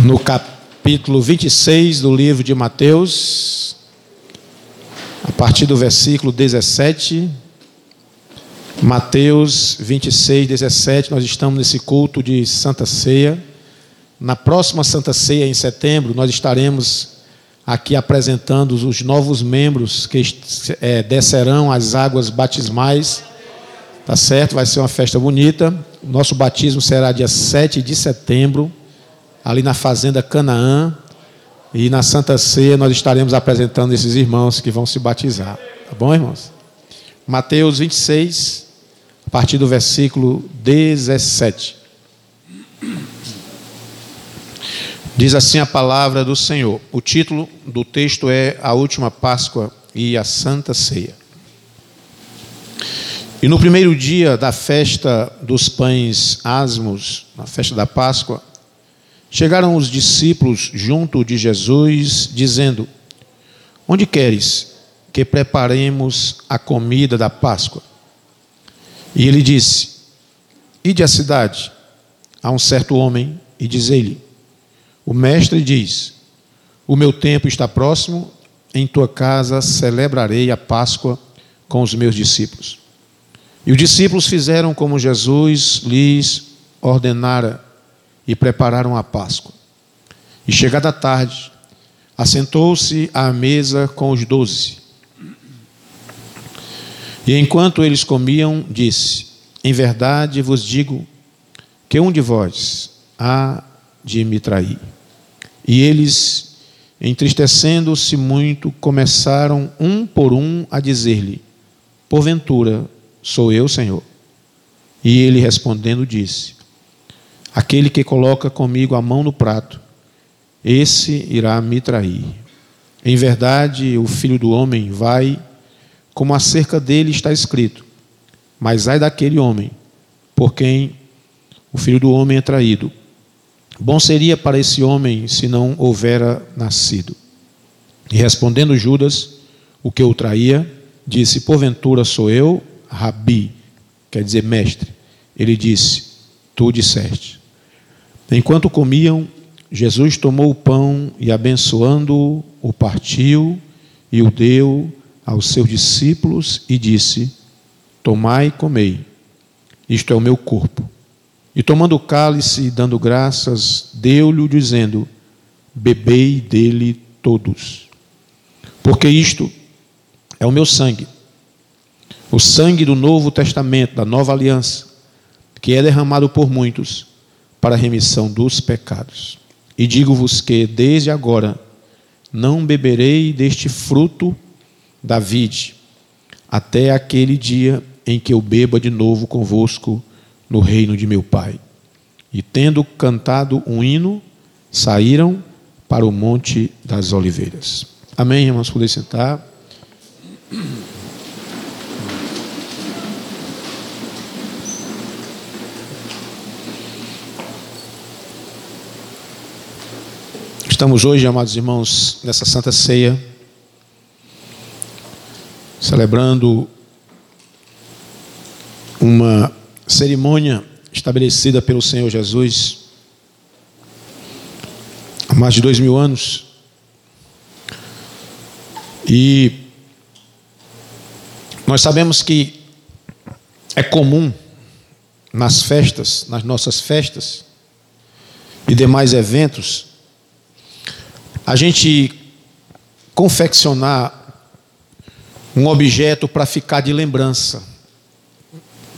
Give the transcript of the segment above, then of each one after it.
no capítulo 26 do livro de Mateus, a partir do versículo 17. Mateus 26, 17, nós estamos nesse culto de Santa Ceia. Na próxima Santa Ceia, em setembro, nós estaremos aqui apresentando os novos membros que é, descerão as águas batismais. Tá certo? Vai ser uma festa bonita. Nosso batismo será dia 7 de setembro ali na Fazenda Canaã. E na Santa Ceia nós estaremos apresentando esses irmãos que vão se batizar. Tá bom, irmãos? Mateus 26, a partir do versículo 17. Diz assim a palavra do Senhor. O título do texto é A Última Páscoa e a Santa Ceia. E no primeiro dia da festa dos pães asmos, na festa da Páscoa, Chegaram os discípulos junto de Jesus, dizendo: Onde queres que preparemos a comida da Páscoa? E ele disse: Ide à cidade, a um certo homem, e dizei-lhe: O mestre diz: O meu tempo está próximo, em tua casa celebrarei a Páscoa com os meus discípulos. E os discípulos fizeram como Jesus lhes ordenara e prepararam a Páscoa. E chegada a tarde, assentou-se à mesa com os doze. E enquanto eles comiam, disse: Em verdade vos digo que um de vós há de me trair. E eles, entristecendo-se muito, começaram um por um a dizer-lhe: Porventura sou eu, Senhor? E ele respondendo disse: Aquele que coloca comigo a mão no prato, esse irá me trair. Em verdade, o filho do homem vai, como acerca dele está escrito. Mas ai daquele homem, por quem o filho do homem é traído. Bom seria para esse homem se não houvera nascido. E respondendo Judas, o que o traía, disse: Porventura sou eu, Rabi, quer dizer mestre. Ele disse: Tu disseste. Enquanto comiam, Jesus tomou o pão e, abençoando-o, o partiu e o deu aos seus discípulos e disse: Tomai e comei, isto é o meu corpo. E tomando o cálice e dando graças, deu-lhe, dizendo: Bebei dele todos, porque isto é o meu sangue, o sangue do Novo Testamento, da nova aliança, que é derramado por muitos para a remissão dos pecados. E digo-vos que desde agora não beberei deste fruto da vide, até aquele dia em que eu beba de novo convosco no reino de meu Pai. E tendo cantado um hino, saíram para o Monte das Oliveiras. Amém, irmãos? Poder sentar. Estamos hoje, amados irmãos, nessa Santa Ceia, celebrando uma cerimônia estabelecida pelo Senhor Jesus há mais de dois mil anos. E nós sabemos que é comum nas festas, nas nossas festas e demais eventos, a gente confeccionar um objeto para ficar de lembrança.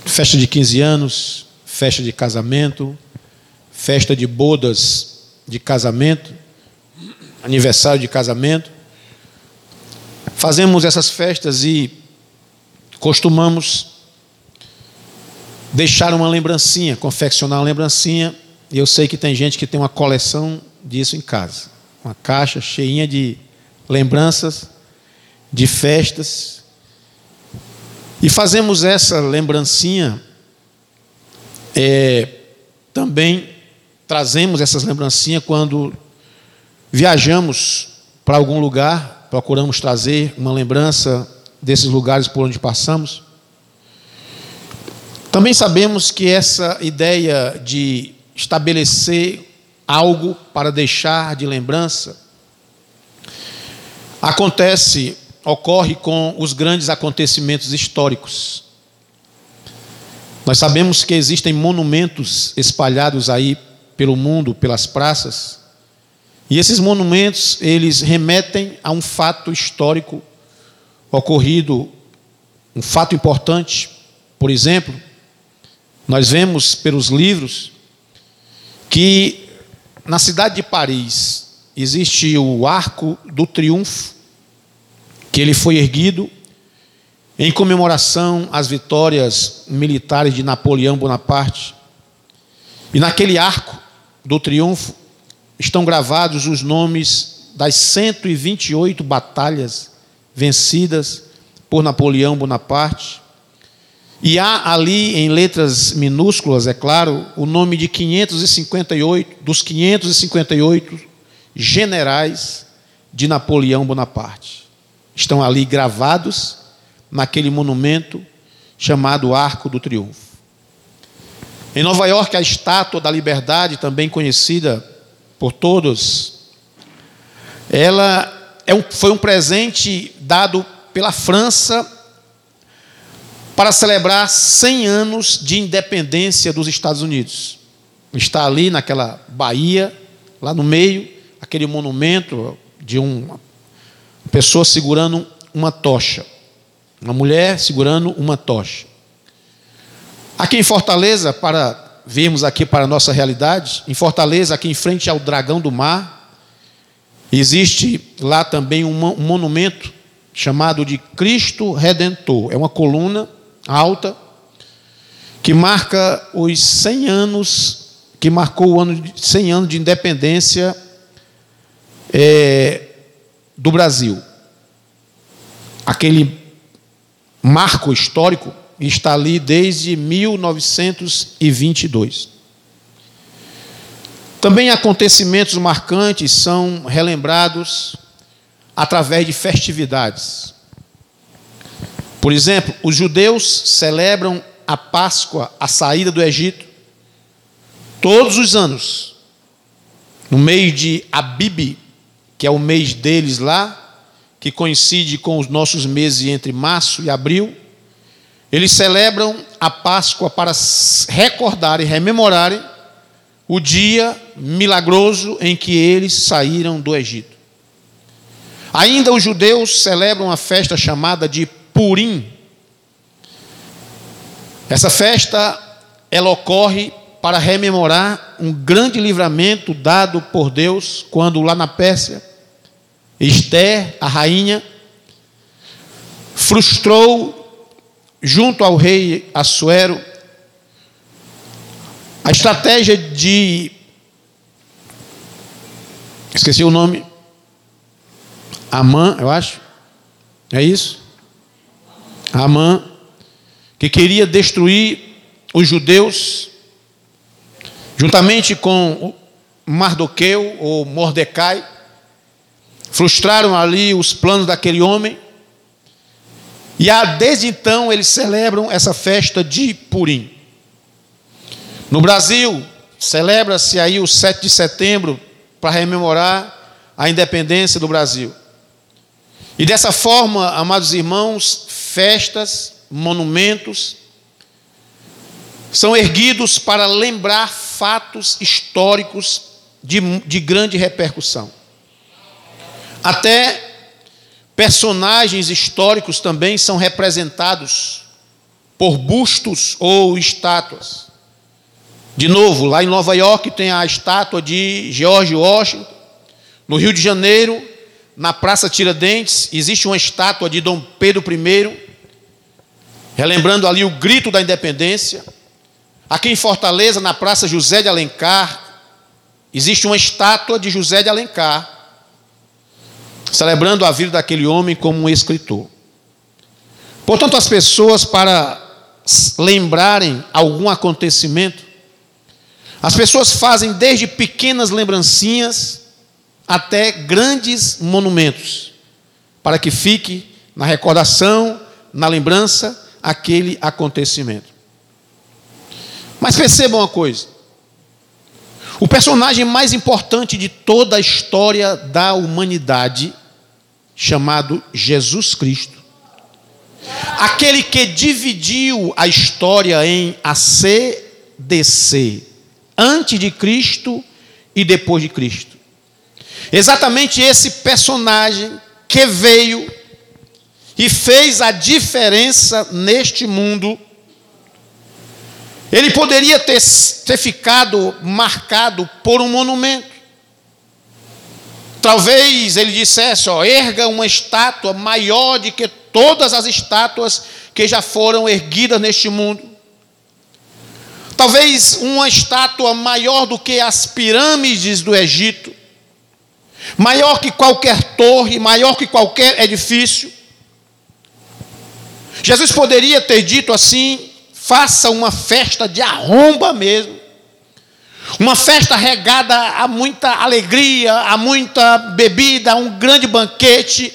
Festa de 15 anos, festa de casamento, festa de bodas de casamento, aniversário de casamento. Fazemos essas festas e costumamos deixar uma lembrancinha, confeccionar uma lembrancinha. E eu sei que tem gente que tem uma coleção disso em casa uma caixa cheinha de lembranças, de festas. E fazemos essa lembrancinha, é, também trazemos essas lembrancinhas quando viajamos para algum lugar, procuramos trazer uma lembrança desses lugares por onde passamos. Também sabemos que essa ideia de estabelecer algo para deixar de lembrança, acontece, ocorre com os grandes acontecimentos históricos. Nós sabemos que existem monumentos espalhados aí pelo mundo, pelas praças, e esses monumentos, eles remetem a um fato histórico ocorrido, um fato importante. Por exemplo, nós vemos pelos livros que na cidade de Paris existe o Arco do Triunfo, que ele foi erguido em comemoração às vitórias militares de Napoleão Bonaparte. E naquele arco do triunfo estão gravados os nomes das 128 batalhas vencidas por Napoleão Bonaparte. E há ali, em letras minúsculas, é claro, o nome de 558, dos 558 generais de Napoleão Bonaparte. Estão ali gravados naquele monumento chamado Arco do Triunfo. Em Nova York, a estátua da liberdade, também conhecida por todos, ela é um, foi um presente dado pela França para celebrar 100 anos de independência dos Estados Unidos. Está ali naquela baía, lá no meio, aquele monumento de uma pessoa segurando uma tocha. Uma mulher segurando uma tocha. Aqui em Fortaleza, para virmos aqui para a nossa realidade, em Fortaleza, aqui em frente ao Dragão do Mar, existe lá também um monumento chamado de Cristo Redentor. É uma coluna alta que marca os 100 anos, que marcou o ano de 100 anos de independência é, do Brasil. Aquele marco histórico está ali desde 1922. Também acontecimentos marcantes são relembrados através de festividades. Por exemplo, os judeus celebram a Páscoa, a saída do Egito, todos os anos, no mês de Abib, que é o mês deles lá, que coincide com os nossos meses entre março e abril eles celebram a Páscoa para recordar e rememorarem o dia milagroso em que eles saíram do Egito. Ainda os judeus celebram a festa chamada de Purim. Essa festa ela ocorre para rememorar um grande livramento dado por Deus quando lá na Pérsia Esther, a rainha, frustrou junto ao rei Assuero, a estratégia de. Esqueci o nome. Amã, eu acho. É isso? Amã, que queria destruir os judeus, juntamente com Mardoqueu ou Mordecai, frustraram ali os planos daquele homem e desde então eles celebram essa festa de Purim. No Brasil, celebra-se aí o 7 de setembro para rememorar a independência do Brasil. E dessa forma, amados irmãos, festas, monumentos são erguidos para lembrar fatos históricos de, de grande repercussão. Até Personagens históricos também são representados por bustos ou estátuas. De novo, lá em Nova York tem a estátua de George Washington. No Rio de Janeiro, na Praça Tiradentes, existe uma estátua de Dom Pedro I, relembrando ali o grito da independência. Aqui em Fortaleza, na Praça José de Alencar, existe uma estátua de José de Alencar celebrando a vida daquele homem como um escritor. Portanto, as pessoas, para lembrarem algum acontecimento, as pessoas fazem desde pequenas lembrancinhas até grandes monumentos, para que fique na recordação, na lembrança, aquele acontecimento. Mas percebam uma coisa: O personagem mais importante de toda a história da humanidade, chamado Jesus Cristo. Aquele que dividiu a história em ACDC, antes de Cristo e depois de Cristo. Exatamente esse personagem que veio e fez a diferença neste mundo ele poderia ter, ter ficado marcado por um monumento. Talvez ele dissesse: ó, erga uma estátua maior do que todas as estátuas que já foram erguidas neste mundo. Talvez uma estátua maior do que as pirâmides do Egito, maior que qualquer torre, maior que qualquer edifício. Jesus poderia ter dito assim: faça uma festa de arromba mesmo. Uma festa regada a muita alegria, a muita bebida, a um grande banquete,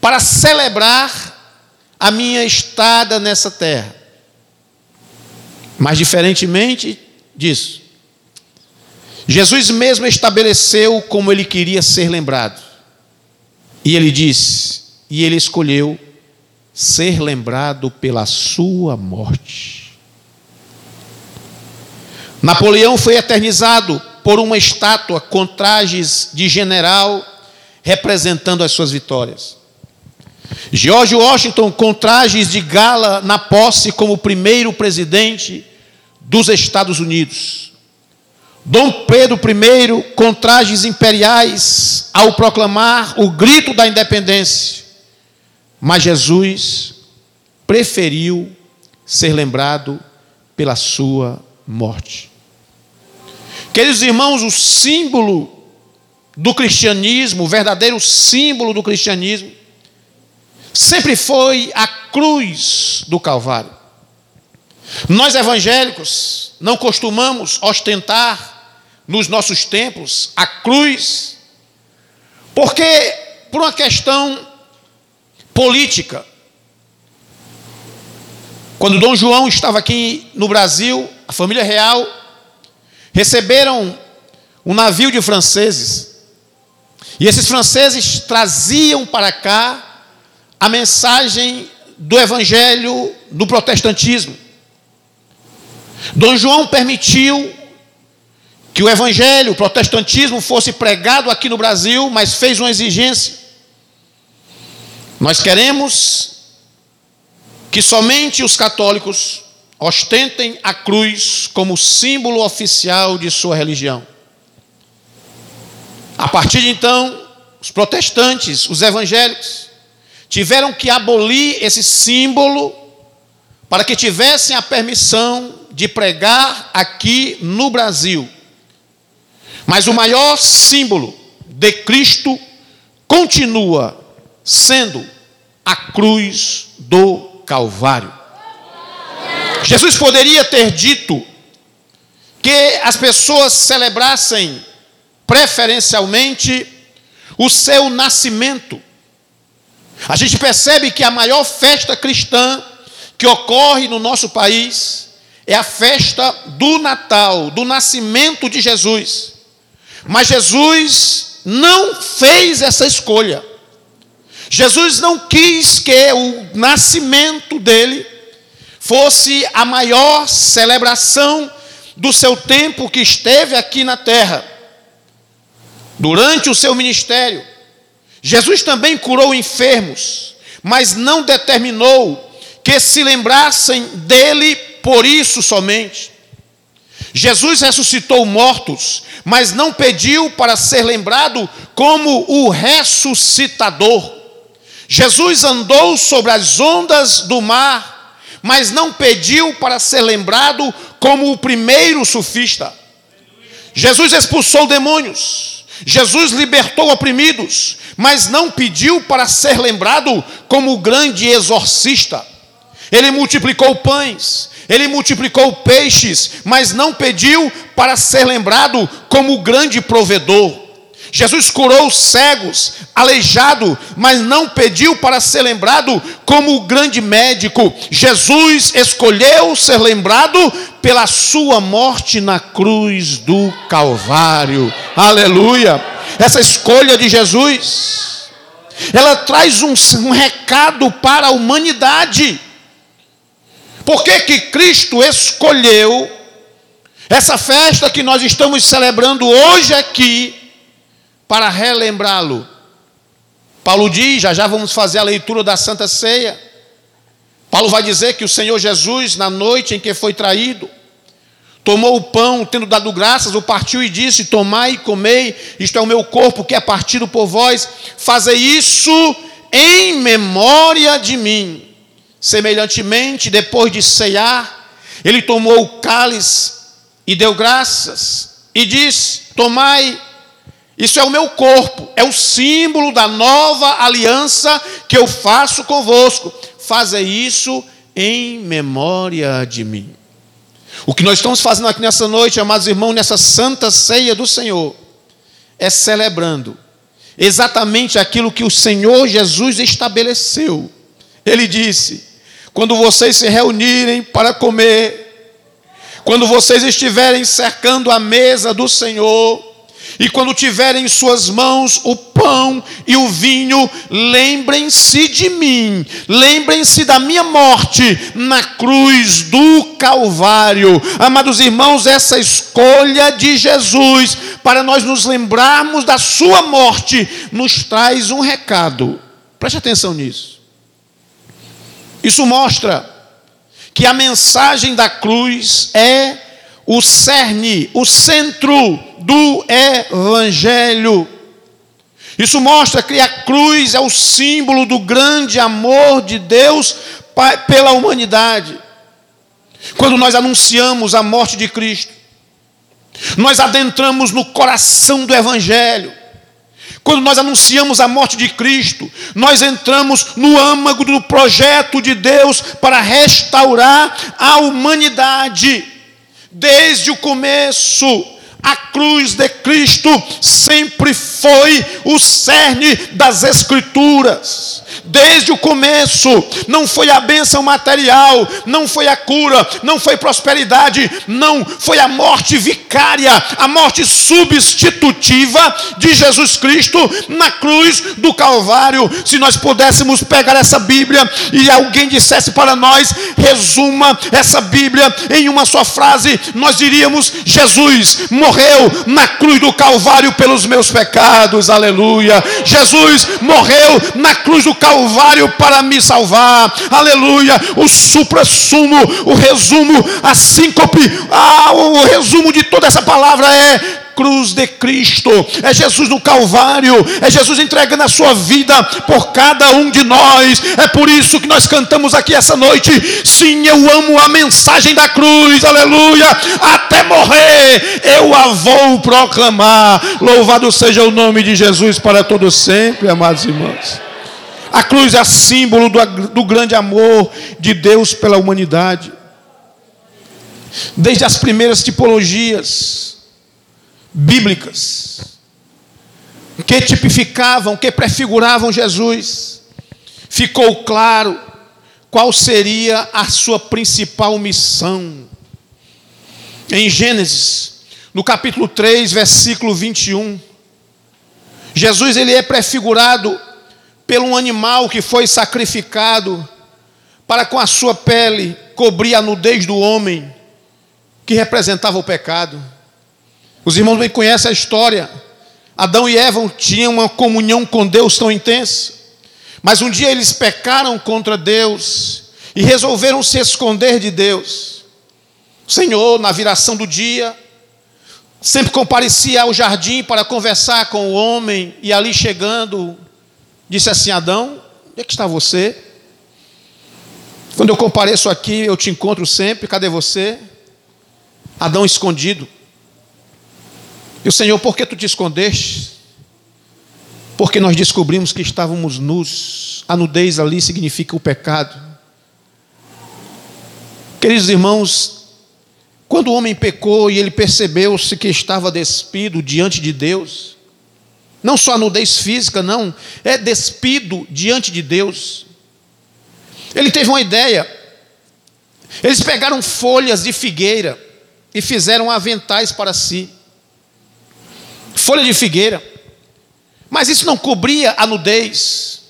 para celebrar a minha estada nessa terra. Mas, diferentemente disso, Jesus mesmo estabeleceu como ele queria ser lembrado. E ele disse, e ele escolheu ser lembrado pela sua morte. Napoleão foi eternizado por uma estátua com trajes de general representando as suas vitórias. George Washington com trajes de gala na posse como primeiro presidente dos Estados Unidos. Dom Pedro I com trajes imperiais ao proclamar o grito da independência. Mas Jesus preferiu ser lembrado pela sua morte. Queridos irmãos, o símbolo do cristianismo, o verdadeiro símbolo do cristianismo, sempre foi a cruz do Calvário. Nós evangélicos não costumamos ostentar nos nossos templos a cruz, porque por uma questão política. Quando Dom João estava aqui no Brasil, a família real receberam um navio de franceses. E esses franceses traziam para cá a mensagem do evangelho do protestantismo. Dom João permitiu que o evangelho, o protestantismo fosse pregado aqui no Brasil, mas fez uma exigência nós queremos que somente os católicos ostentem a cruz como símbolo oficial de sua religião. A partir de então, os protestantes, os evangélicos, tiveram que abolir esse símbolo para que tivessem a permissão de pregar aqui no Brasil. Mas o maior símbolo de Cristo continua sendo a cruz do Calvário. Jesus poderia ter dito que as pessoas celebrassem preferencialmente o seu nascimento. A gente percebe que a maior festa cristã que ocorre no nosso país é a festa do Natal, do nascimento de Jesus. Mas Jesus não fez essa escolha. Jesus não quis que o nascimento dele fosse a maior celebração do seu tempo que esteve aqui na terra. Durante o seu ministério, Jesus também curou enfermos, mas não determinou que se lembrassem dele por isso somente. Jesus ressuscitou mortos, mas não pediu para ser lembrado como o ressuscitador. Jesus andou sobre as ondas do mar, mas não pediu para ser lembrado como o primeiro sufista. Jesus expulsou demônios, Jesus libertou oprimidos, mas não pediu para ser lembrado como o grande exorcista. Ele multiplicou pães, ele multiplicou peixes, mas não pediu para ser lembrado como o grande provedor. Jesus curou cegos, aleijado, mas não pediu para ser lembrado como o grande médico. Jesus escolheu ser lembrado pela sua morte na cruz do Calvário. Aleluia! Essa escolha de Jesus, ela traz um, um recado para a humanidade. Por que, que Cristo escolheu essa festa que nós estamos celebrando hoje aqui, para relembrá-lo? Paulo diz, já já vamos fazer a leitura da Santa Ceia. Paulo vai dizer que o Senhor Jesus, na noite em que foi traído, tomou o pão, tendo dado graças, o partiu e disse: Tomai e comei, isto é o meu corpo que é partido por vós, fazei isso em memória de mim. Semelhantemente, depois de ceiar, ele tomou o cálice e deu graças e disse: Tomai, isso é o meu corpo, é o símbolo da nova aliança que eu faço convosco. Faça isso em memória de mim. O que nós estamos fazendo aqui nessa noite, amados irmãos, nessa santa ceia do Senhor, é celebrando exatamente aquilo que o Senhor Jesus estabeleceu. Ele disse: quando vocês se reunirem para comer, quando vocês estiverem cercando a mesa do Senhor, e quando tiverem em suas mãos o pão e o vinho, lembrem-se de mim, lembrem-se da minha morte na cruz do Calvário. Amados irmãos, essa escolha de Jesus para nós nos lembrarmos da sua morte nos traz um recado. Preste atenção nisso. Isso mostra que a mensagem da cruz é o cerne, o centro do evangelho. Isso mostra que a cruz é o símbolo do grande amor de Deus pela humanidade. Quando nós anunciamos a morte de Cristo, nós adentramos no coração do evangelho. Quando nós anunciamos a morte de Cristo, nós entramos no âmago do projeto de Deus para restaurar a humanidade. Desde o começo, a cruz de Cristo sempre foi o cerne das Escrituras. Desde o começo, não foi a bênção material, não foi a cura, não foi prosperidade, não foi a morte vicária, a morte substitutiva de Jesus Cristo na cruz do Calvário. Se nós pudéssemos pegar essa Bíblia e alguém dissesse para nós, resuma essa Bíblia em uma só frase, nós diríamos: Jesus morreu na cruz do Calvário pelos meus pecados, aleluia. Jesus morreu na cruz do Calvário para me salvar, aleluia. O supra-sumo, o resumo, a síncope, ah, o resumo de toda essa palavra é cruz de Cristo, é Jesus no Calvário, é Jesus entregando a sua vida por cada um de nós. É por isso que nós cantamos aqui essa noite. Sim, eu amo a mensagem da cruz, aleluia. Até morrer eu a vou proclamar. Louvado seja o nome de Jesus para todos sempre, amados irmãos. A cruz é símbolo do, do grande amor de Deus pela humanidade. Desde as primeiras tipologias, bíblicas que tipificavam, que prefiguravam Jesus, ficou claro qual seria a sua principal missão. Em Gênesis, no capítulo 3, versículo 21, Jesus ele é prefigurado pelo um animal que foi sacrificado para com a sua pele cobrir a nudez do homem que representava o pecado. Os irmãos bem conhecem a história. Adão e Eva tinham uma comunhão com Deus tão intensa. Mas um dia eles pecaram contra Deus e resolveram se esconder de Deus. O Senhor, na viração do dia, sempre comparecia ao jardim para conversar com o homem, e ali chegando, disse assim: Adão, onde é que está você? Quando eu compareço aqui, eu te encontro sempre, cadê você? Adão escondido. E o Senhor, por que tu te escondeste? Porque nós descobrimos que estávamos nus. A nudez ali significa o pecado. Queridos irmãos, quando o homem pecou e ele percebeu-se que estava despido diante de Deus, não só a nudez física, não, é despido diante de Deus. Ele teve uma ideia. Eles pegaram folhas de figueira e fizeram aventais para si. Folha de figueira. Mas isso não cobria a nudez.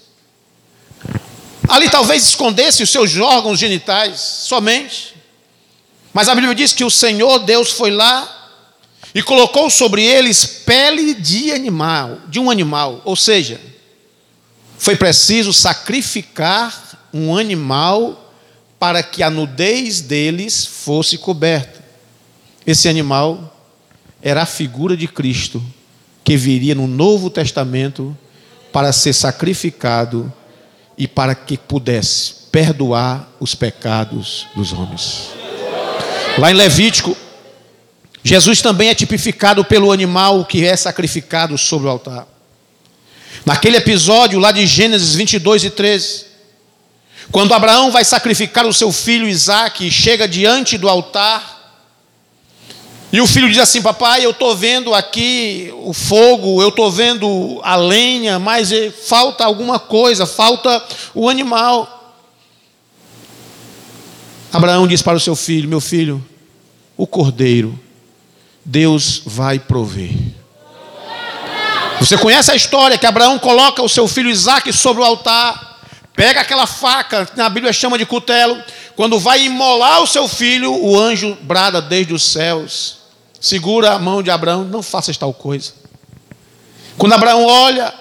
Ali talvez escondesse os seus órgãos genitais somente. Mas a Bíblia diz que o Senhor Deus foi lá e colocou sobre eles pele de animal, de um animal, ou seja, foi preciso sacrificar um animal para que a nudez deles fosse coberta. Esse animal era a figura de Cristo que viria no Novo Testamento para ser sacrificado e para que pudesse perdoar os pecados dos homens. Lá em Levítico Jesus também é tipificado pelo animal que é sacrificado sobre o altar. Naquele episódio lá de Gênesis 22 e 13, quando Abraão vai sacrificar o seu filho Isaque, chega diante do altar, e o filho diz assim: Papai, eu estou vendo aqui o fogo, eu estou vendo a lenha, mas falta alguma coisa, falta o animal. Abraão diz para o seu filho: Meu filho, o cordeiro Deus vai prover. Você conhece a história que Abraão coloca o seu filho Isaac sobre o altar, pega aquela faca, na Bíblia chama de cutelo, quando vai imolar o seu filho, o anjo brada desde os céus, segura a mão de Abraão, não faças tal coisa. Quando Abraão olha,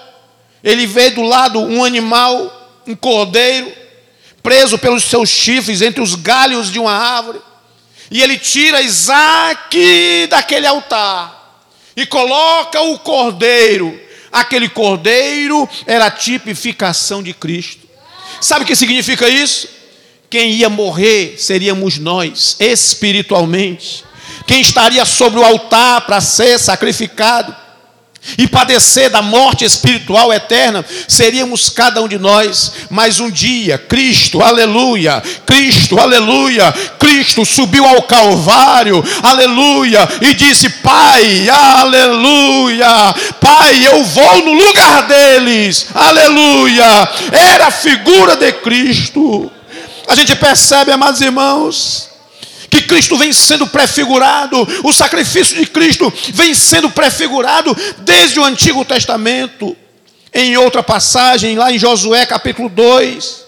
ele vê do lado um animal, um cordeiro, preso pelos seus chifres entre os galhos de uma árvore. E ele tira Isaac daquele altar e coloca o cordeiro. Aquele cordeiro era a tipificação de Cristo. Sabe o que significa isso? Quem ia morrer seríamos nós, espiritualmente. Quem estaria sobre o altar para ser sacrificado e padecer da morte espiritual eterna, seríamos cada um de nós, mas um dia, Cristo, aleluia, Cristo, aleluia, Cristo subiu ao Calvário, aleluia, e disse: Pai, aleluia, Pai, eu vou no lugar deles, aleluia, era a figura de Cristo. A gente percebe, amados irmãos, que Cristo vem sendo prefigurado, o sacrifício de Cristo vem sendo prefigurado desde o Antigo Testamento. Em outra passagem, lá em Josué capítulo 2,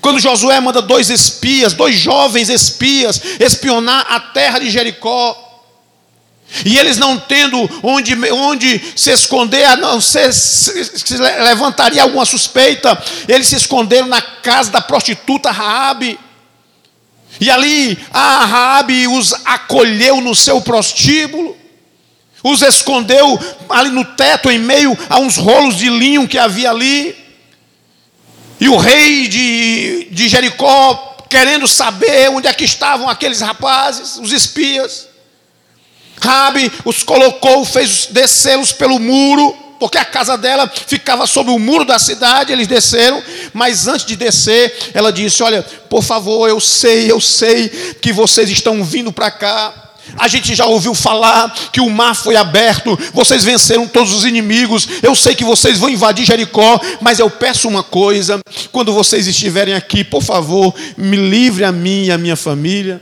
quando Josué manda dois espias, dois jovens espias, espionar a terra de Jericó, e eles não tendo onde, onde se esconder, a não ser se, se levantaria alguma suspeita, eles se esconderam na casa da prostituta Raabe. E ali a Raabe os acolheu no seu prostíbulo, os escondeu ali no teto, em meio a uns rolos de linho que havia ali. E o rei de, de Jericó, querendo saber onde é que estavam aqueles rapazes, os espias, Rabi os colocou, fez descê-los pelo muro, porque a casa dela ficava sobre o muro da cidade, eles desceram, mas antes de descer, ela disse: Olha, por favor, eu sei, eu sei que vocês estão vindo para cá. A gente já ouviu falar que o mar foi aberto, vocês venceram todos os inimigos. Eu sei que vocês vão invadir Jericó, mas eu peço uma coisa: quando vocês estiverem aqui, por favor, me livre a mim e a minha família.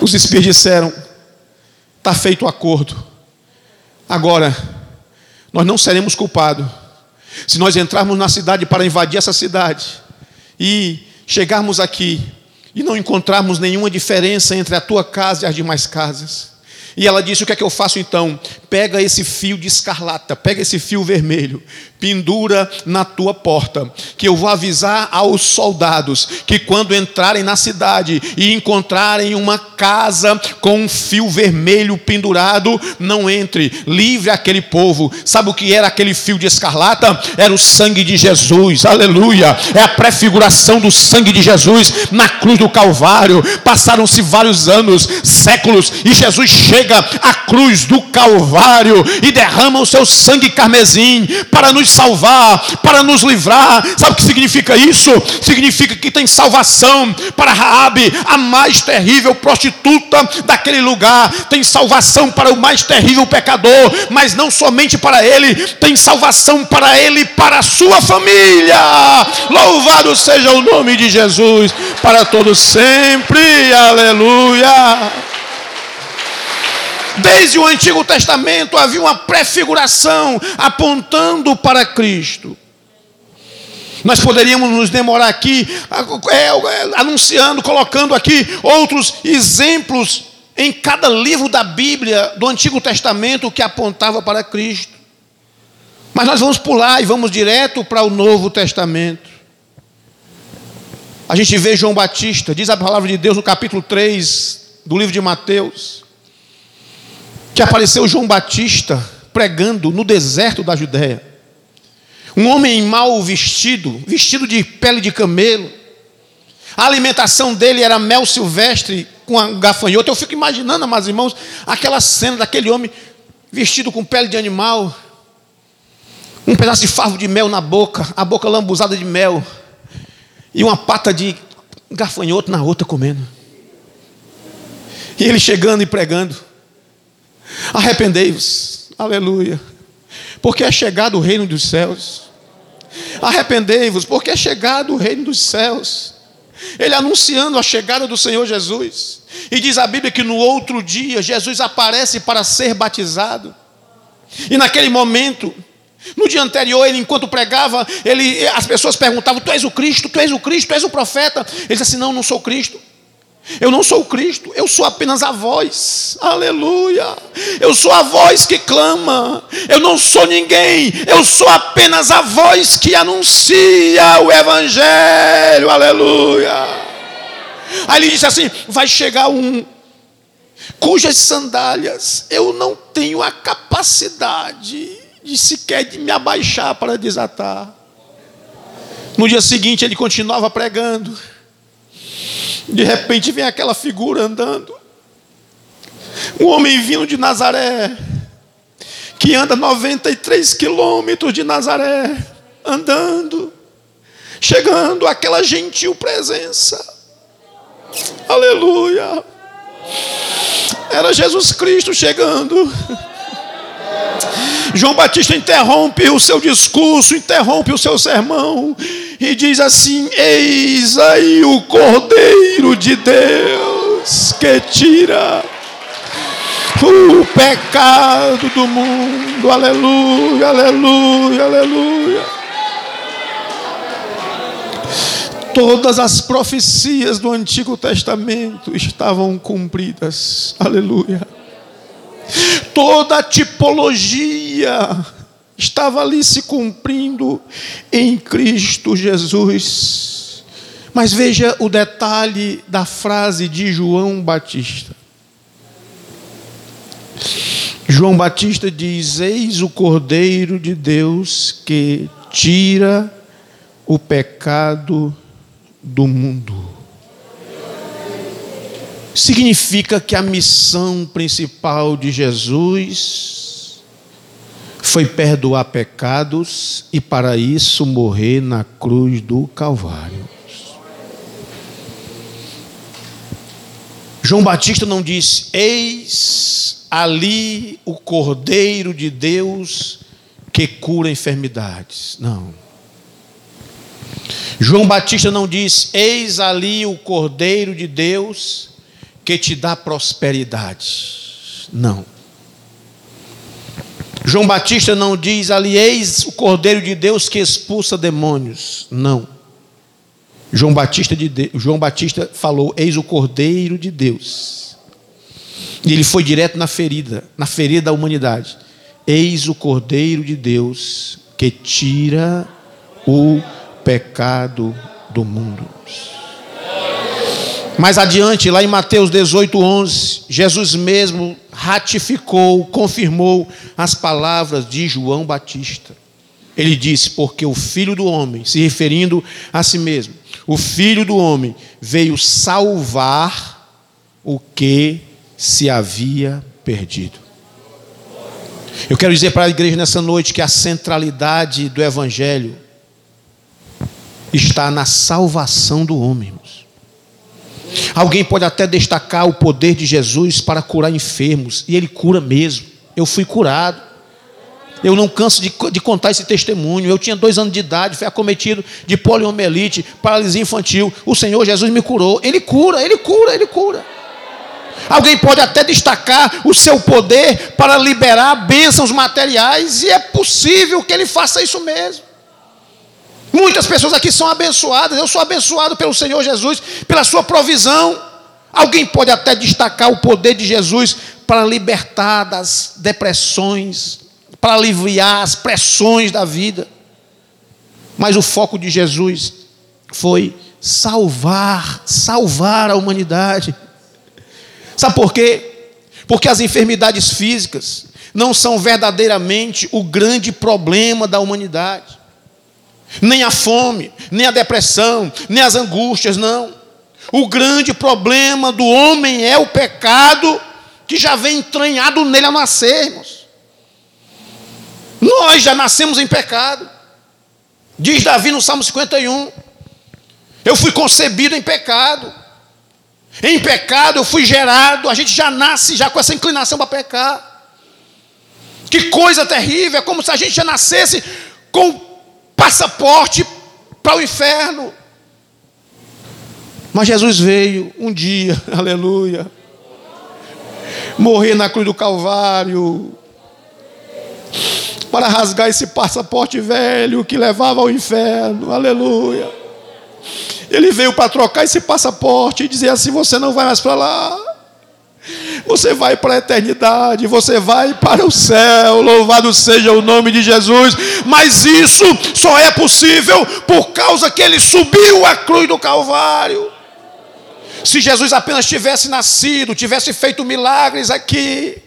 Os espias disseram: está feito o acordo. Agora, nós não seremos culpados. Se nós entrarmos na cidade para invadir essa cidade e chegarmos aqui e não encontrarmos nenhuma diferença entre a tua casa e as demais casas, e ela disse: O que é que eu faço então? Pega esse fio de escarlata, pega esse fio vermelho, pendura na tua porta, que eu vou avisar aos soldados que quando entrarem na cidade e encontrarem uma casa com um fio vermelho pendurado, não entre, livre aquele povo. Sabe o que era aquele fio de escarlata? Era o sangue de Jesus, aleluia. É a prefiguração do sangue de Jesus na cruz do Calvário. Passaram-se vários anos, séculos, e Jesus chega à cruz do Calvário e derrama o seu sangue carmesim para nos salvar, para nos livrar. Sabe o que significa isso? Significa que tem salvação para Raabe, a mais terrível prostituta daquele lugar. Tem salvação para o mais terrível pecador, mas não somente para ele, tem salvação para ele e para a sua família. Louvado seja o nome de Jesus para todos sempre. Aleluia. Desde o Antigo Testamento havia uma prefiguração apontando para Cristo. Nós poderíamos nos demorar aqui, é, é, anunciando, colocando aqui outros exemplos em cada livro da Bíblia do Antigo Testamento que apontava para Cristo. Mas nós vamos pular e vamos direto para o Novo Testamento. A gente vê João Batista, diz a palavra de Deus no capítulo 3 do livro de Mateus que apareceu João Batista pregando no deserto da Judéia. Um homem mal vestido, vestido de pele de camelo. A alimentação dele era mel silvestre com gafanhoto. Eu fico imaginando, amados irmãos, aquela cena daquele homem vestido com pele de animal, um pedaço de favo de mel na boca, a boca lambuzada de mel, e uma pata de gafanhoto na outra comendo. E ele chegando e pregando. Arrependei-vos, aleluia, porque é chegado o reino dos céus. Arrependei-vos, porque é chegado o reino dos céus. Ele anunciando a chegada do Senhor Jesus. E diz a Bíblia que no outro dia Jesus aparece para ser batizado. E naquele momento, no dia anterior, ele enquanto pregava, ele, as pessoas perguntavam: Tu és o Cristo, tu és o Cristo, tu és o profeta. Ele disse assim: Não, não sou Cristo. Eu não sou o Cristo, eu sou apenas a voz. Aleluia. Eu sou a voz que clama. Eu não sou ninguém, eu sou apenas a voz que anuncia o evangelho. Aleluia. Aí ele disse assim: vai chegar um cujas sandálias eu não tenho a capacidade de sequer de me abaixar para desatar. No dia seguinte ele continuava pregando. De repente vem aquela figura andando. Um homem vindo de Nazaré, que anda 93 quilômetros de Nazaré, andando, chegando àquela gentil presença. Aleluia. Era Jesus Cristo chegando. João Batista interrompe o seu discurso, interrompe o seu sermão e diz assim: Eis aí o Cordeiro de Deus que tira o pecado do mundo. Aleluia, aleluia, aleluia. Todas as profecias do Antigo Testamento estavam cumpridas. Aleluia. Toda a tipologia estava ali se cumprindo em Cristo Jesus. Mas veja o detalhe da frase de João Batista. João Batista diz: Eis o Cordeiro de Deus que tira o pecado do mundo significa que a missão principal de Jesus foi perdoar pecados e para isso morrer na cruz do Calvário. João Batista não disse: Eis ali o Cordeiro de Deus que cura enfermidades. Não. João Batista não disse: Eis ali o Cordeiro de Deus que te dá prosperidade. Não. João Batista não diz ali, eis o Cordeiro de Deus que expulsa demônios. Não. João Batista, de Deus, João Batista falou, eis o Cordeiro de Deus. E ele foi direto na ferida, na ferida da humanidade. Eis o Cordeiro de Deus que tira o pecado do mundo. Mais adiante, lá em Mateus 18, 11, Jesus mesmo ratificou, confirmou as palavras de João Batista. Ele disse: Porque o filho do homem, se referindo a si mesmo, o filho do homem veio salvar o que se havia perdido. Eu quero dizer para a igreja nessa noite que a centralidade do Evangelho está na salvação do homem. Irmãos. Alguém pode até destacar o poder de Jesus para curar enfermos, e ele cura mesmo. Eu fui curado. Eu não canso de, de, contar esse testemunho. Eu tinha dois anos de idade, fui acometido de poliomielite, paralisia infantil. O Senhor Jesus me curou. Ele cura, ele cura, ele cura. Alguém pode até destacar o seu poder para liberar bênçãos materiais, e é possível que ele faça isso mesmo. Muitas pessoas aqui são abençoadas, eu sou abençoado pelo Senhor Jesus, pela sua provisão. Alguém pode até destacar o poder de Jesus para libertar das depressões, para aliviar as pressões da vida. Mas o foco de Jesus foi salvar, salvar a humanidade. Sabe por quê? Porque as enfermidades físicas não são verdadeiramente o grande problema da humanidade. Nem a fome, nem a depressão, nem as angústias, não. O grande problema do homem é o pecado que já vem entranhado nele ao nascermos. Nós já nascemos em pecado. Diz Davi no Salmo 51. Eu fui concebido em pecado. Em pecado eu fui gerado, a gente já nasce já com essa inclinação para pecar. Que coisa terrível, é como se a gente já nascesse com passaporte para o inferno. Mas Jesus veio um dia, aleluia, morrer na cruz do Calvário, para rasgar esse passaporte velho que levava ao inferno, aleluia. Ele veio para trocar esse passaporte e dizer assim: você não vai mais para lá. Você vai para a eternidade, você vai para o céu, louvado seja o nome de Jesus. Mas isso só é possível por causa que ele subiu a cruz do Calvário. Se Jesus apenas tivesse nascido, tivesse feito milagres aqui,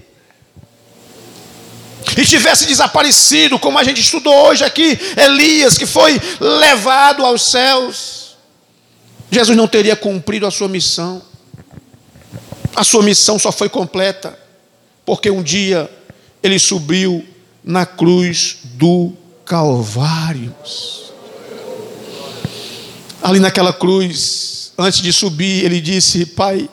e tivesse desaparecido, como a gente estudou hoje aqui, Elias, que foi levado aos céus, Jesus não teria cumprido a sua missão. A sua missão só foi completa porque um dia ele subiu na cruz do Calvário. Ali naquela cruz, antes de subir, ele disse: Pai,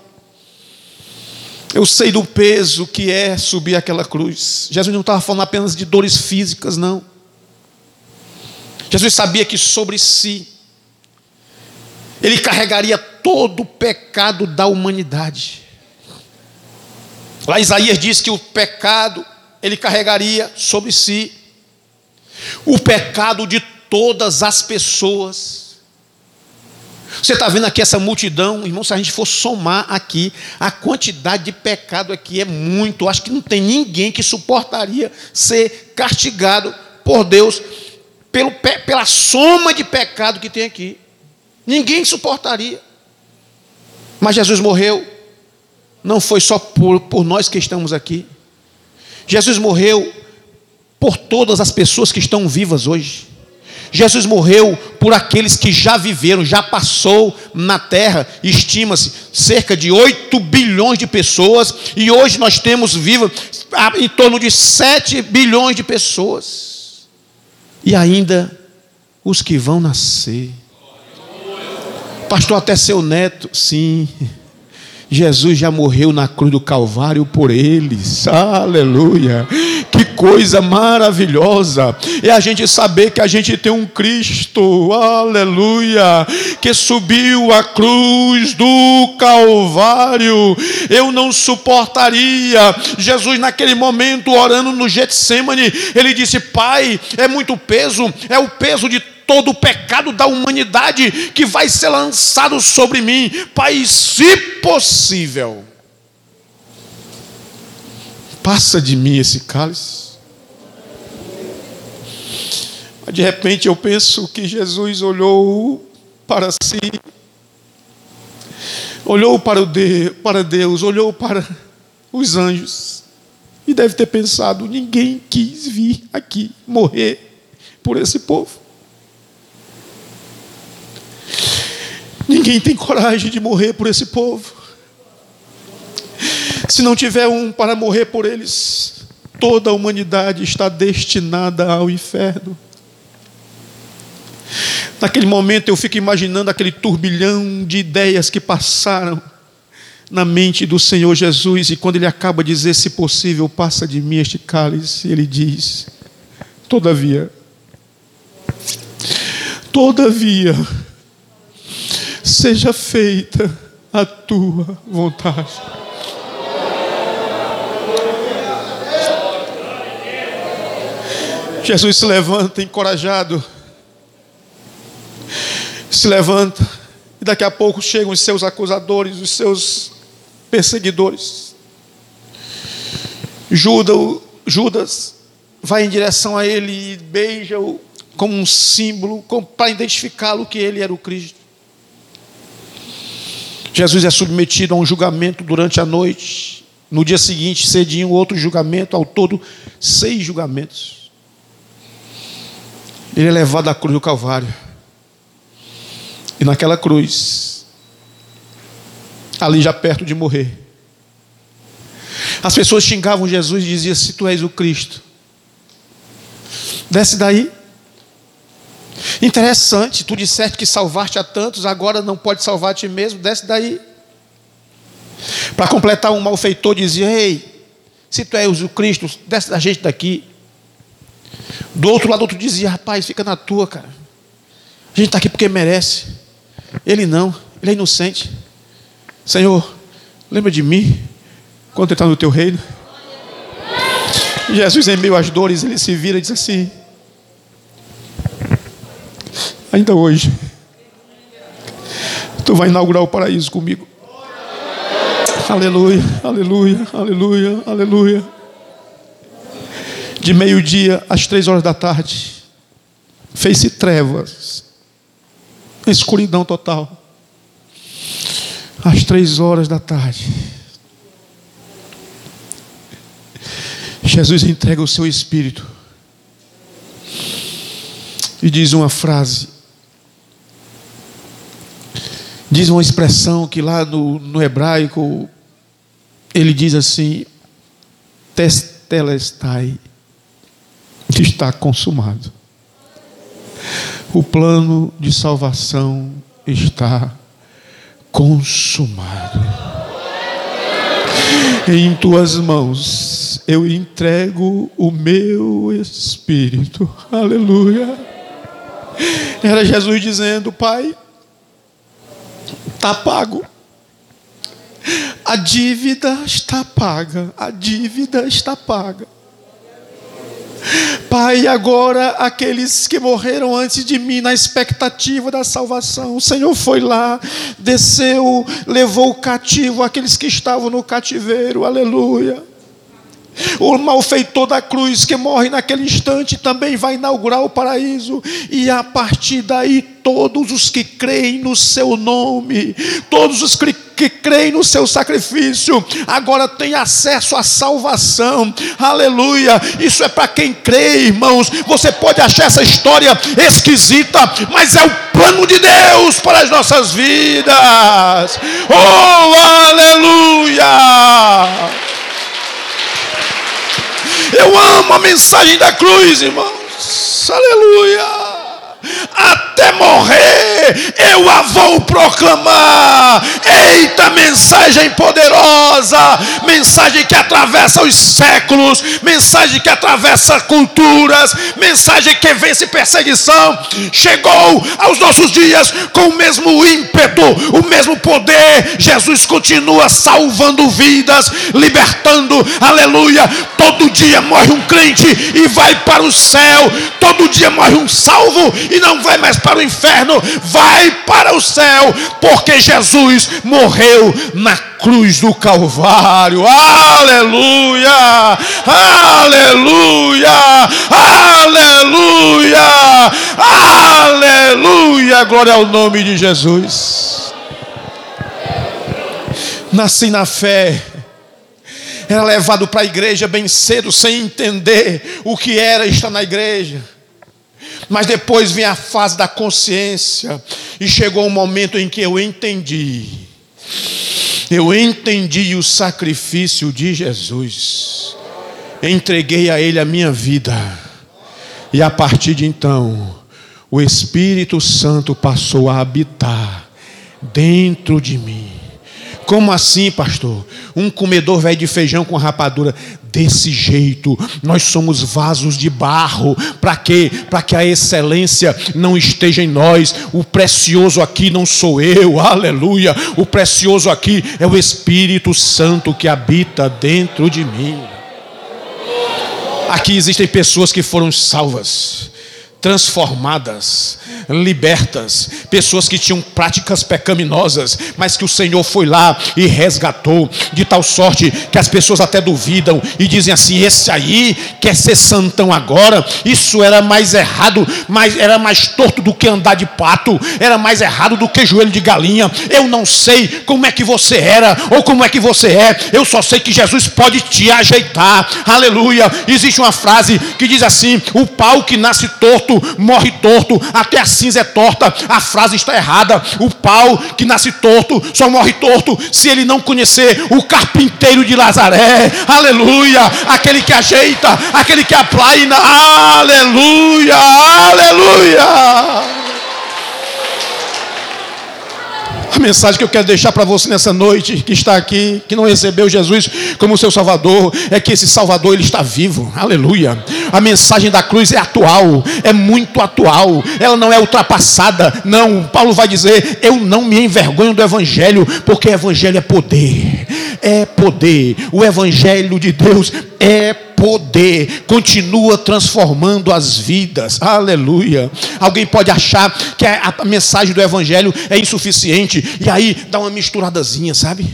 eu sei do peso que é subir aquela cruz. Jesus não estava falando apenas de dores físicas, não. Jesus sabia que sobre si ele carregaria todo o pecado da humanidade. Lá Isaías diz que o pecado ele carregaria sobre si o pecado de todas as pessoas. Você está vendo aqui essa multidão, irmão, se a gente for somar aqui, a quantidade de pecado aqui é muito. Acho que não tem ninguém que suportaria ser castigado por Deus pelo, pela soma de pecado que tem aqui. Ninguém suportaria. Mas Jesus morreu, não foi só por, por nós que estamos aqui. Jesus morreu por todas as pessoas que estão vivas hoje. Jesus morreu por aqueles que já viveram, já passou na terra, estima-se cerca de 8 bilhões de pessoas, e hoje nós temos vivas em torno de 7 bilhões de pessoas. E ainda os que vão nascer. Pastor, até seu neto, sim. Jesus já morreu na cruz do Calvário por eles. Aleluia. Que coisa maravilhosa. É a gente saber que a gente tem um Cristo. Aleluia. Que subiu a cruz do Calvário. Eu não suportaria. Jesus, naquele momento, orando no Getsemane, ele disse: Pai, é muito peso, é o peso de todo o pecado da humanidade que vai ser lançado sobre mim. Pai, se possível, passa de mim esse cálice. De repente eu penso que Jesus olhou para si, olhou para, o de, para Deus, olhou para os anjos e deve ter pensado: ninguém quis vir aqui morrer por esse povo. Ninguém tem coragem de morrer por esse povo. Se não tiver um para morrer por eles, toda a humanidade está destinada ao inferno. Naquele momento eu fico imaginando aquele turbilhão de ideias que passaram na mente do Senhor Jesus, e quando ele acaba de dizer, se possível, passa de mim este cálice, ele diz: Todavia, todavia, seja feita a tua vontade. Jesus se levanta encorajado, se levanta, e daqui a pouco chegam os seus acusadores, os seus perseguidores. Judas, vai em direção a ele e beija-o como um símbolo, para identificá-lo que ele era o Cristo. Jesus é submetido a um julgamento durante a noite. No dia seguinte, cedinho, outro julgamento, ao todo, seis julgamentos. Ele é levado à cruz do Calvário. E naquela cruz, ali já perto de morrer. As pessoas xingavam Jesus e diziam: Se tu és o Cristo, desce daí. Interessante, tu disseste que salvaste a tantos, agora não pode salvar a ti mesmo, desce daí. Para completar, um malfeitor dizia: Ei, se tu és o Cristo, desce da gente daqui. Do outro lado, outro dizia: Rapaz, fica na tua, cara. A gente está aqui porque merece. Ele não, ele é inocente. Senhor, lembra de mim quando ele está no teu reino. Jesus, em meio às dores, ele se vira e diz assim: Ainda hoje, tu vai inaugurar o paraíso comigo. Aleluia, aleluia, aleluia, aleluia. De meio-dia às três horas da tarde, fez-se trevas, escuridão total às três horas da tarde. Jesus entrega o seu espírito e diz uma frase, diz uma expressão que lá no, no hebraico ele diz assim: Testelestai, está consumado. O plano de salvação está consumado. Em tuas mãos eu entrego o meu espírito. Aleluia. Era Jesus dizendo: Pai, está pago. A dívida está paga. A dívida está paga. Pai, agora aqueles que morreram antes de mim, na expectativa da salvação, o Senhor foi lá, desceu, levou o cativo, aqueles que estavam no cativeiro, aleluia. O malfeitor da cruz que morre naquele instante também vai inaugurar o paraíso, e a partir daí todos os que creem no seu nome, todos os que que creem no seu sacrifício, agora tem acesso à salvação. Aleluia! Isso é para quem crê, irmãos. Você pode achar essa história esquisita, mas é o plano de Deus para as nossas vidas. Oh, aleluia! Eu amo a mensagem da cruz, irmãos. Aleluia! Até morrer, eu a vou proclamar. Eita, mensagem poderosa, mensagem que atravessa os séculos, mensagem que atravessa culturas, mensagem que vence perseguição. Chegou aos nossos dias com o mesmo ímpeto, o mesmo poder. Jesus continua salvando vidas, libertando, aleluia. Todo dia morre um crente e vai para o céu, todo dia morre um salvo e não vai mais para o inferno, vai para o céu, porque Jesus morreu na cruz do Calvário. Aleluia! Aleluia! Aleluia! Aleluia! Glória ao nome de Jesus. Nasci na fé era levado para a igreja bem cedo, sem entender o que era estar na igreja. Mas depois vem a fase da consciência, e chegou um momento em que eu entendi. Eu entendi o sacrifício de Jesus. entreguei a Ele a minha vida. E a partir de então, o Espírito Santo passou a habitar dentro de mim. Como assim, pastor? Um comedor velho de feijão com rapadura. Desse jeito, nós somos vasos de barro. Para quê? Para que a excelência não esteja em nós. O precioso aqui não sou eu, aleluia. O precioso aqui é o Espírito Santo que habita dentro de mim. Aqui existem pessoas que foram salvas transformadas, libertas, pessoas que tinham práticas pecaminosas, mas que o Senhor foi lá e resgatou, de tal sorte que as pessoas até duvidam e dizem assim: esse aí quer ser santão agora, isso era mais errado, mas era mais torto do que andar de pato, era mais errado do que joelho de galinha. Eu não sei como é que você era ou como é que você é, eu só sei que Jesus pode te ajeitar, aleluia. Existe uma frase que diz assim: o pau que nasce torto torto morre torto, até a cinza é torta. A frase está errada. O pau que nasce torto só morre torto se ele não conhecer o carpinteiro de Lazaré. Aleluia! Aquele que ajeita, aquele que aplaina. Aleluia! Aleluia! A mensagem que eu quero deixar para você nessa noite, que está aqui, que não recebeu Jesus como seu Salvador, é que esse Salvador ele está vivo. Aleluia. A mensagem da cruz é atual, é muito atual. Ela não é ultrapassada. Não, Paulo vai dizer: "Eu não me envergonho do evangelho, porque o evangelho é poder. É poder. O evangelho de Deus é poder, continua transformando as vidas. Aleluia. Alguém pode achar que a mensagem do Evangelho é insuficiente, e aí dá uma misturadazinha, sabe?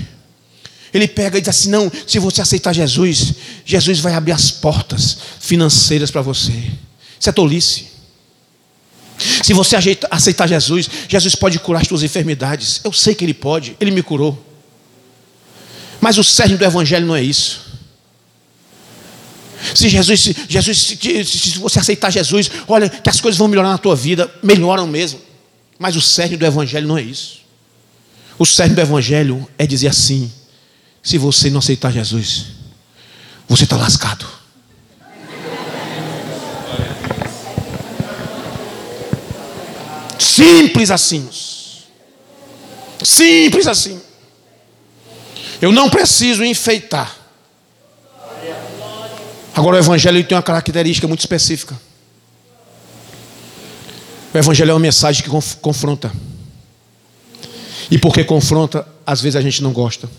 Ele pega e diz assim: não, se você aceitar Jesus, Jesus vai abrir as portas financeiras para você. Isso é tolice. Se você aceitar Jesus, Jesus pode curar as suas enfermidades. Eu sei que Ele pode, Ele me curou. Mas o cerne do Evangelho não é isso. Se Jesus, Jesus, se, se você aceitar Jesus, olha que as coisas vão melhorar na tua vida, melhoram mesmo. Mas o cerne do Evangelho não é isso. O cerne do Evangelho é dizer assim: se você não aceitar Jesus, você está lascado. Simples assim. Simples assim. Eu não preciso enfeitar. Agora, o Evangelho tem uma característica muito específica. O Evangelho é uma mensagem que confronta. E porque confronta, às vezes a gente não gosta.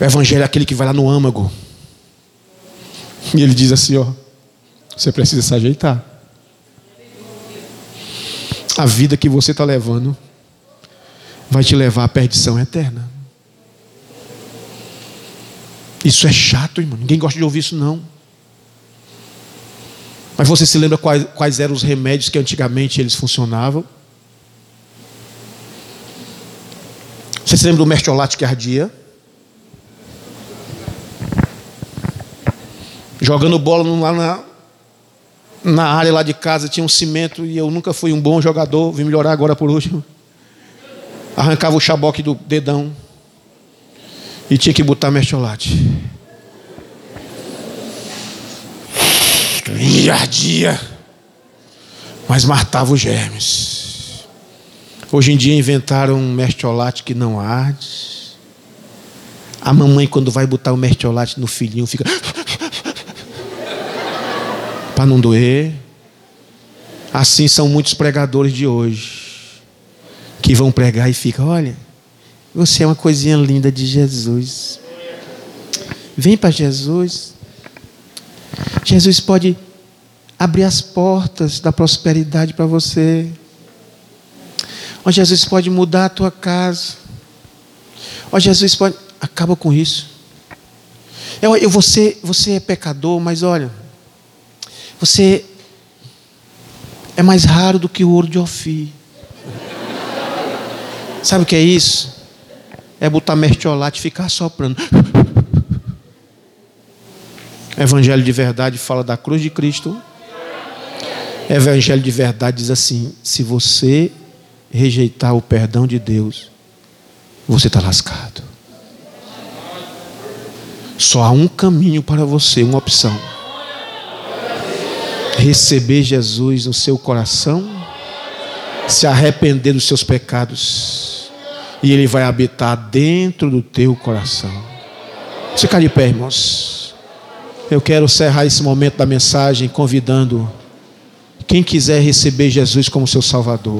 O Evangelho é aquele que vai lá no âmago. E ele diz assim: ó, você precisa se ajeitar. A vida que você está levando vai te levar à perdição eterna. Isso é chato, irmão. Ninguém gosta de ouvir isso, não. Mas você se lembra quais, quais eram os remédios que antigamente eles funcionavam? Você se lembra do mertiolate que ardia? Jogando bola lá na, na área lá de casa tinha um cimento e eu nunca fui um bom jogador, vim melhorar agora por último. Arrancava o chaboque do dedão e tinha que botar mertiolate. E ardia, mas matava os germes. Hoje em dia inventaram um mertiolate que não arde. A mamãe, quando vai botar o mertiolate no filhinho, fica. para não doer. Assim são muitos pregadores de hoje. Que vão pregar e ficam, olha, você é uma coisinha linda de Jesus. Vem para Jesus. Jesus pode abrir as portas da prosperidade para você. Ó Jesus pode mudar a tua casa. Ó Jesus pode. Acaba com isso. Eu, eu, você, você é pecador, mas olha, você é mais raro do que o ouro de Ofir. Sabe o que é isso? É botar mertiolate e ficar soprando. Evangelho de verdade fala da cruz de Cristo. Evangelho de verdade diz assim: se você rejeitar o perdão de Deus, você está lascado. Só há um caminho para você, uma opção. Receber Jesus no seu coração, se arrepender dos seus pecados, e Ele vai habitar dentro do teu coração. Fica de pé, irmãos. Eu quero encerrar esse momento da mensagem convidando quem quiser receber Jesus como seu Salvador.